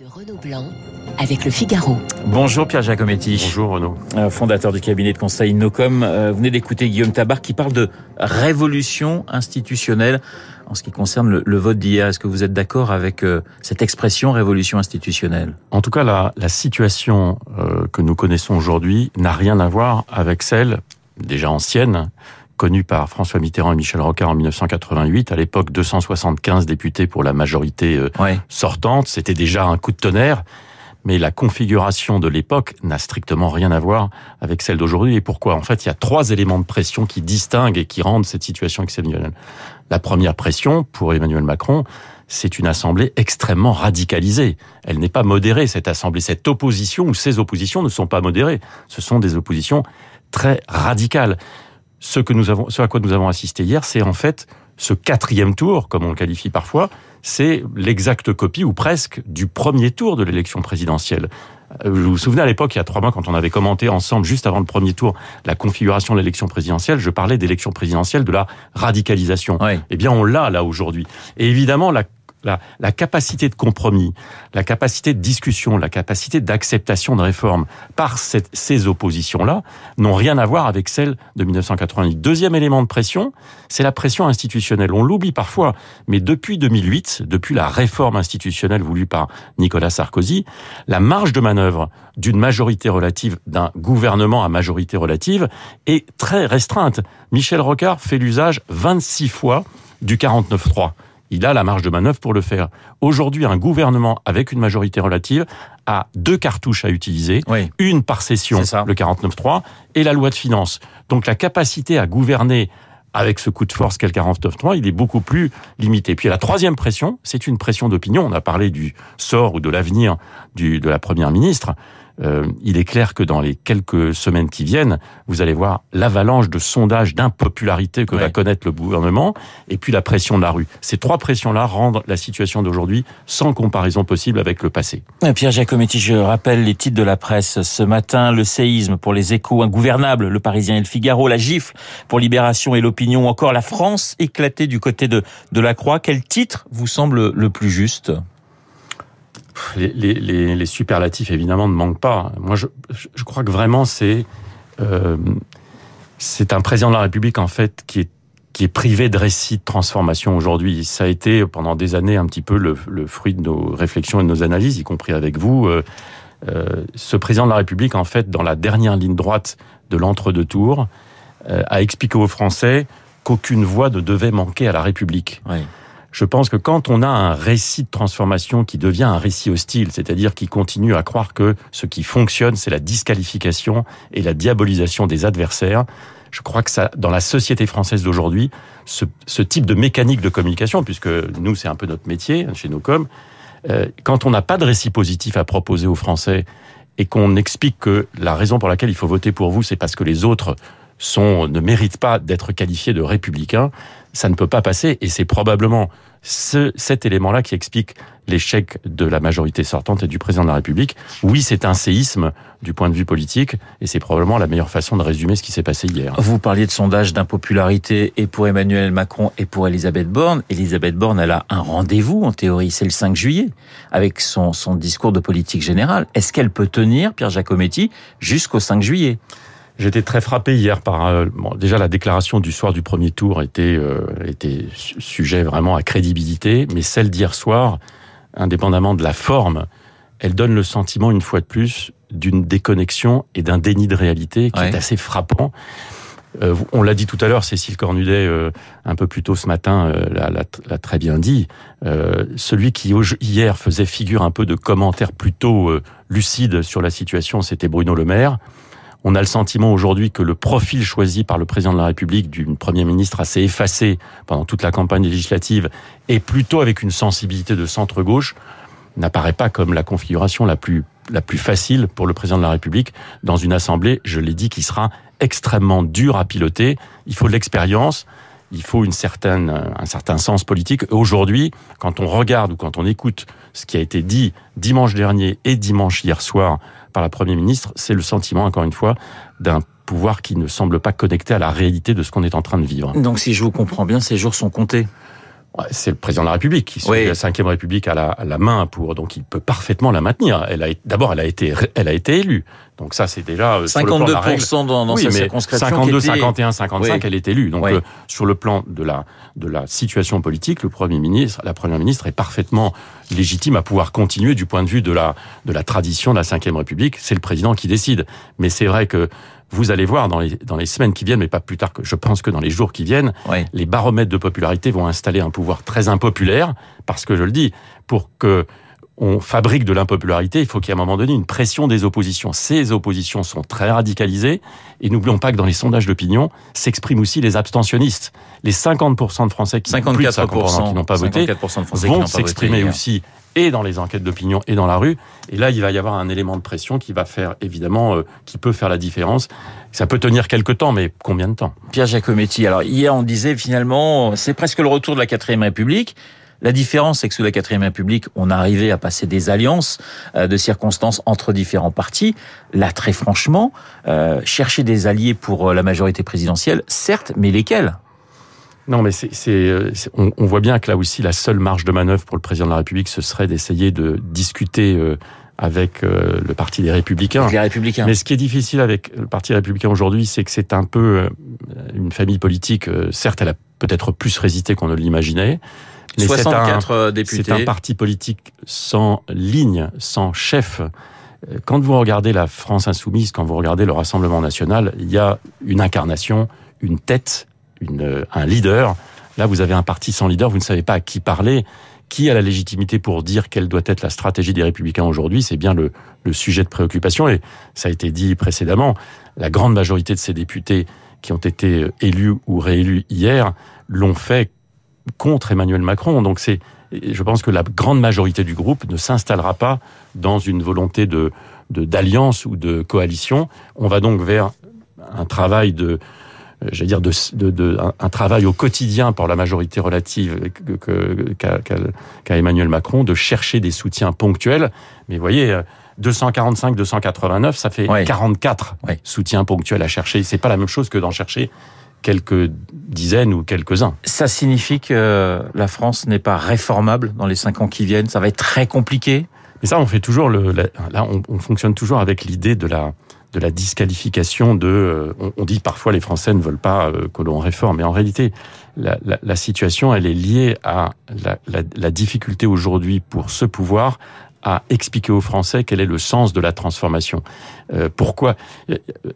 de Renaud Blanc avec le Figaro. Bonjour Pierre Giacometti. Bonjour Renaud. Euh, fondateur du cabinet de conseil Nocom. Euh, vous venez d'écouter Guillaume Tabar qui parle de révolution institutionnelle en ce qui concerne le, vote d'hier. Est-ce que vous êtes d'accord avec euh, cette expression révolution institutionnelle? En tout cas, la, la situation que nous connaissons aujourd'hui n'a rien à voir avec celle déjà ancienne connue par François Mitterrand et Michel Rocard en 1988. À l'époque, 275 députés pour la majorité euh, Ouais. sortante. C'était déjà un coup de tonnerre. Mais la configuration de l'époque n'a strictement rien à voir avec celle d'aujourd'hui. Et pourquoi? En fait, il y a trois éléments de pression qui distinguent et qui rendent cette situation exceptionnelle. La première pression, pour Emmanuel Macron, c'est une assemblée extrêmement radicalisée. Elle n'est pas modérée, cette assemblée. Cette opposition ou ces oppositions ne sont pas modérées. Ce sont des oppositions très radicales. Ce, que nous avons, ce à quoi nous avons assisté hier, c'est en fait ce quatrième tour, comme on le qualifie parfois, c'est l'exacte copie, ou presque, du premier tour de l'élection présidentielle. Euh, Vous vous souvenez à l'époque, il y a trois mois, quand on avait commenté ensemble, juste avant le premier tour, la configuration de l'élection présidentielle, je parlais d'élection présidentielle de la radicalisation. Ouais. Eh bien, on l'a là aujourd'hui. Et évidemment, la, la, la capacité de compromis, la capacité de discussion, la capacité d'acceptation de réformes par ces oppositions-là n'ont rien à voir avec celles de 1988. Deuxième élément de pression, c'est la pression institutionnelle. On l'oublie parfois, mais depuis 2008, depuis la réforme institutionnelle voulue par Nicolas Sarkozy, la marge de manœuvre d'une majorité relative, d'un gouvernement à majorité relative, est très restreinte. Michel Rocard fait l'usage 26 fois du 49-3. Il a la marge de manœuvre pour le faire. Aujourd'hui, un gouvernement avec une majorité relative a deux cartouches à utiliser, Oui. une par session, le 49.3, et la loi de finances. Donc la capacité à gouverner avec ce coup de force qu'est le 49.3, il est beaucoup plus limité. Puis la troisième pression, c'est une pression d'opinion. On a parlé du sort ou de l'avenir du- de la première ministre. Euh, il est clair que dans les quelques semaines qui viennent, vous allez voir l'avalanche de sondages d'impopularité que Ouais. va connaître le gouvernement, et puis la pression de la rue. Ces trois pressions-là rendent la situation d'aujourd'hui sans comparaison possible avec le passé. Euh, Pierre Giacometti, je rappelle les titres de la presse ce matin. Le séisme pour les échos ingouvernables, le Parisien et le Figaro, la gifle pour Libération et l'opinion, ou encore la France éclatée du côté de, de la Croix. Quel titre vous semble le plus juste? Les, superlatifs, évidemment, ne manquent pas. Moi, je, crois que vraiment, c'est euh, c'est un président de la République, en fait, qui est qui est privé de récit de transformation aujourd'hui. Ça a été pendant des années un petit peu le, fruit de nos réflexions et de nos analyses, y compris avec vous. Euh, euh, ce président de la République, en fait, dans la dernière ligne droite de l'entre-deux tours, euh, a expliqué aux Français qu'aucune voix ne devait manquer à la République. Oui. Je pense que quand on a un récit de transformation qui devient un récit hostile, c'est-à-dire qui continue à croire que ce qui fonctionne, c'est la disqualification et la diabolisation des adversaires, je crois que ça, dans la société française d'aujourd'hui, ce, ce type de mécanique de communication, puisque nous, c'est un peu notre métier chez Nocom, euh, quand on n'a pas de récit positif à proposer aux Français et qu'on explique que la raison pour laquelle il faut voter pour vous, c'est parce que les autres sont, ne méritent pas d'être qualifiés de républicains, ça ne peut pas passer. Et c'est probablement ce, cet élément-là qui explique l'échec de la majorité sortante et du président de la République. Oui, c'est un séisme du point de vue politique, et c'est probablement la meilleure façon de résumer ce qui s'est passé hier. Vous parliez de sondage d'impopularité et pour Emmanuel Macron et pour Elisabeth Borne. Elisabeth Borne, elle a un rendez-vous, en théorie, c'est le 5 juillet, avec son, son discours de politique générale. Est-ce qu'elle peut tenir, Pierre Giacometti, jusqu'au 5 juillet? J'étais très frappé hier par euh, bon, déjà la déclaration du soir du premier tour était euh, était su- sujet vraiment à crédibilité, mais celle d'hier soir, indépendamment de la forme, elle donne le sentiment une fois de plus d'une déconnexion et d'un déni de réalité qui Ouais. est assez frappant. Euh, on l'a dit tout à l'heure, Cécile Cornudet, euh, un peu plus tôt ce matin, euh, l'a, très bien dit. Euh, celui qui hier faisait figure un peu de commentaire plutôt euh, lucide sur la situation, c'était Bruno Le Maire. On a le sentiment aujourd'hui que le profil choisi par le président de la République d'une Premier ministre assez effacé pendant toute la campagne législative et plutôt avec une sensibilité de centre-gauche n'apparaît pas comme la configuration la plus, la plus facile pour le président de la République dans une assemblée, je l'ai dit, qui sera extrêmement dure à piloter. Il faut de l'expérience, il faut une certaine, un certain sens politique. Aujourd'hui, quand on regarde ou quand on écoute ce qui a été dit dimanche dernier et dimanche hier soir par la Première ministre, c'est le sentiment, encore une fois, d'un pouvoir qui ne semble pas connecté à la réalité de ce qu'on est en train de vivre. Donc si je vous comprends bien, ces jours sont comptés. C'est le président de la République qui Oui. la cinquième République à la, main pour donc il peut parfaitement la maintenir. Elle a d'abord elle a été elle a été élue. Donc ça c'est déjà euh, sur le plan de. 52% dans, dans oui, sa mais circonscription. 52, qui était- 51, 55, Oui. elle est élue. Donc euh, sur le plan de la de la situation politique, le premier ministre, la première ministre est parfaitement légitime à pouvoir continuer du point de vue de la de la tradition de la cinquième République. C'est le président qui décide. Mais c'est vrai que vous allez voir dans les dans les semaines qui viennent, mais pas plus tard que je pense que dans les jours qui viennent, Oui. les baromètres de popularité vont installer un pouvoir très impopulaire, parce que je le dis, pour que on fabrique de l'impopularité, il faut qu'il y ait à un moment donné une pression des oppositions. Ces oppositions sont très radicalisées, et n'oublions pas que dans les sondages d'opinion s'expriment aussi les abstentionnistes. Les 50% de Français qui, plus de 54%, qui n'ont pas voté 54% de Français qui n'ont vont s'exprimer aussi et dans les enquêtes d'opinion et dans la rue. Et là, il va y avoir un élément de pression qui va faire, évidemment, euh, qui peut faire la différence. Ça peut tenir quelque temps, mais combien de temps? Pierre Giacometti. Alors hier, on disait finalement, c'est presque le retour de la quatrième République. La différence, c'est que sous la quatrième République, on arrivait à passer des alliances euh, de circonstances entre différents partis. Là, très franchement, euh, chercher des alliés pour euh, la majorité présidentielle, certes, mais lesquels? Non, mais c'est, on, on voit bien que là aussi, la seule marge de manœuvre pour le président de la République, ce serait d'essayer de discuter euh, avec euh, le Parti des Républicains. Les Républicains. Mais ce qui est difficile avec le Parti républicain aujourd'hui, c'est que c'est un peu une famille politique. Certes, elle a peut-être plus résisté qu'on ne l'imaginait. Mais c'est un, 64 euh, députés. c'est un parti politique sans ligne, sans chef. Euh, Quand vous regardez la France insoumise, quand vous regardez le Rassemblement national, il y a une incarnation, une tête, une, euh, un leader. Là, vous avez un parti sans leader, vous ne savez pas à qui parler. Qui a la légitimité pour dire quelle doit être la stratégie des Républicains aujourd'hui C'est bien le, le sujet de préoccupation. Et ça a été dit précédemment, la grande majorité de ces députés qui ont été élus ou réélus hier l'ont fait contre Emmanuel Macron. Donc c'est, je pense que la grande majorité du groupe ne s'installera pas dans une volonté de d'alliance ou de coalition. On va donc vers un travail de j'allais dire de, de, de- un, un travail au quotidien pour la majorité relative qu'a Emmanuel Macron de chercher des soutiens ponctuels. Mais vous voyez, euh, 245, 289, ça fait Ouais. 44 Ouais. soutiens ponctuels à chercher. C'est pas la même chose que d'en chercher quelques dizaines ou quelques-uns. Ça signifie que la France n'est pas réformable dans les cinq ans qui viennent. Ça va être très compliqué. Mais ça, on fait toujours le. la- là, on, on fonctionne toujours avec l'idée de la de la disqualification de. euh, On, on dit parfois les Français ne veulent pas euh, que l'on réforme, mais en réalité, la, la, la situation, elle est liée à la difficulté aujourd'hui pour ce pouvoir à expliquer aux Français quel est le sens de la transformation. Euh, pourquoi?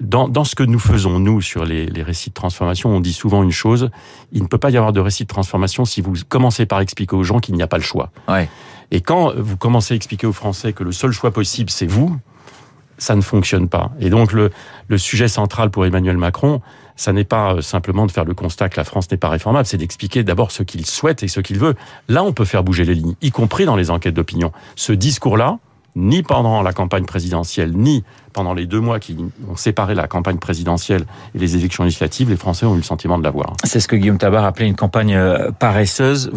Dans, dans ce que nous faisons, nous, sur les, les récits de transformation, on dit souvent une chose, il ne peut pas y avoir de récit de transformation si vous commencez par expliquer aux gens qu'il n'y a pas le choix. Ouais. Et quand vous commencez à expliquer aux Français que le seul choix possible, c'est vous, ça ne fonctionne pas. Et donc le, le sujet central pour Emmanuel Macron, ça n'est pas euh, simplement de faire le constat que la France n'est pas réformable, c'est d'expliquer d'abord ce qu'il souhaite et ce qu'il veut. Là, on peut faire bouger les lignes, y compris dans les enquêtes d'opinion. Ce discours-là, ni pendant la campagne présidentielle, ni pendant les deux mois qui ont séparé la campagne présidentielle et les élections législatives, les Français ont eu le sentiment de l'avoir. C'est ce que Guillaume Tabar appelait une campagne euh, paresseuse.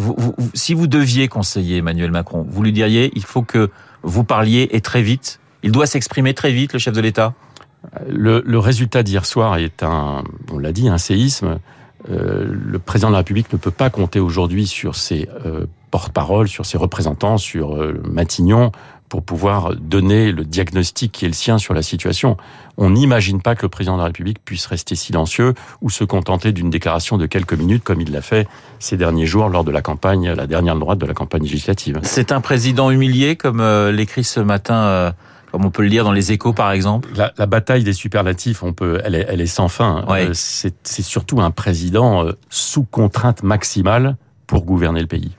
Si vous deviez conseiller Emmanuel Macron, vous lui diriez il faut que vous parliez et très vite. Il doit s'exprimer très vite, le chef de l'État. Le, le résultat d'hier soir est un, on l'a dit, un séisme. Euh, le président de la République ne peut pas compter aujourd'hui sur ses euh, porte-paroles, sur ses représentants, sur euh, Matignon, pour pouvoir donner le diagnostic qui est le sien sur la situation. On n'imagine pas que le président de la République puisse rester silencieux ou se contenter d'une déclaration de quelques minutes, comme il l'a fait ces derniers jours lors de la campagne, la dernière droite de la campagne législative. C'est un président humilié, comme euh, l'écrit ce matin, euh, comme on peut le lire dans les échos par exemple. La, la bataille des superlatifs, on peut, elle est, elle est sans fin. Ouais. Euh, c'est c'est surtout un président euh, sous contrainte maximale pour gouverner le pays.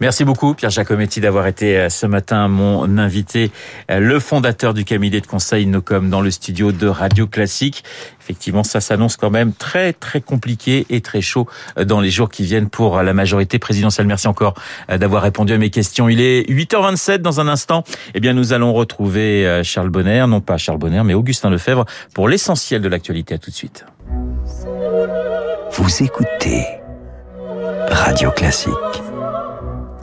Merci beaucoup Pierre Giacometti d'avoir été euh, ce matin mon invité, euh, le fondateur du cabinet de conseil Nocom dans le studio de Radio Classique. Effectivement, ça s'annonce quand même très très compliqué et très chaud euh, dans les jours qui viennent pour la majorité présidentielle. Merci encore d'avoir répondu à mes questions. Il est 8h27 dans un instant. Eh bien, nous allons retrouver Charles Bonner, non pas Charles Bonner, mais Augustin Lefebvre pour l'essentiel de l'actualité. À tout de suite. Vous écoutez Radio Classique.